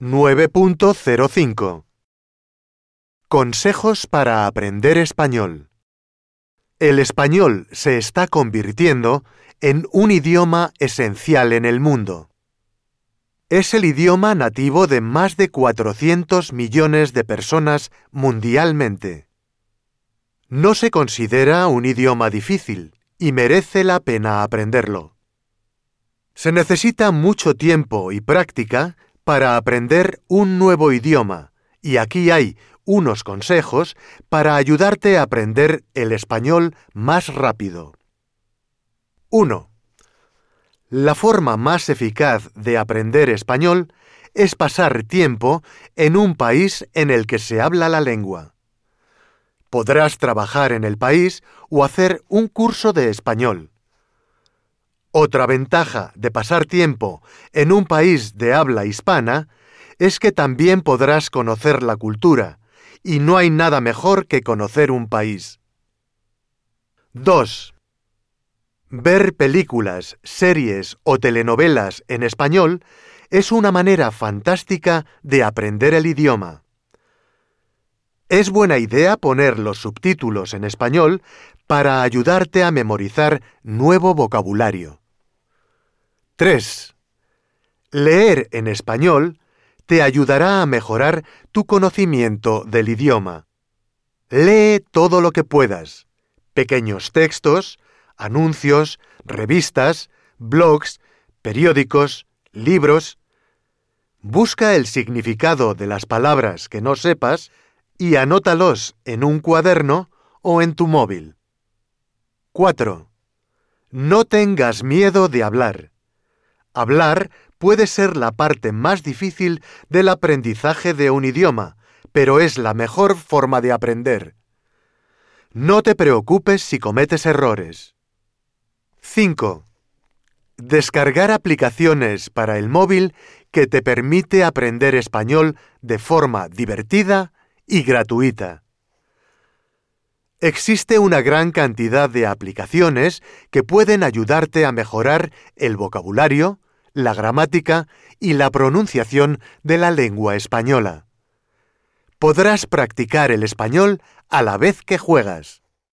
9.05 Consejos para aprender español. El español se está convirtiendo en un idioma esencial en el mundo. Es el idioma nativo de más de 400 millones de personas mundialmente. No se considera un idioma difícil y merece la pena aprenderlo. Se necesita mucho tiempo y práctica para aprender un nuevo idioma, y aquí hay unos consejos para ayudarte a aprender el español más rápido. 1. La forma más eficaz de aprender español es pasar tiempo en un país en el que se habla la lengua. Podrás trabajar en el país o hacer un curso de español. Otra ventaja de pasar tiempo en un país de habla hispana es que también podrás conocer la cultura, y no hay nada mejor que conocer un país. 2. Ver películas, series o telenovelas en español es una manera fantástica de aprender el idioma. Es buena idea poner los subtítulos en español para ayudarte a memorizar nuevo vocabulario. 3. Leer en español te ayudará a mejorar tu conocimiento del idioma. Lee todo lo que puedas. Pequeños textos, anuncios, revistas, blogs, periódicos, libros. Busca el significado de las palabras que no sepas y anótalos en un cuaderno o en tu móvil. 4. No tengas miedo de hablar. Hablar puede ser la parte más difícil del aprendizaje de un idioma, pero es la mejor forma de aprender. No te preocupes si cometes errores. 5. Descargar aplicaciones para el móvil que te permite aprender español de forma divertida y gratuita. Existe una gran cantidad de aplicaciones que pueden ayudarte a mejorar el vocabulario, la gramática y la pronunciación de la lengua española. Podrás practicar el español a la vez que juegas.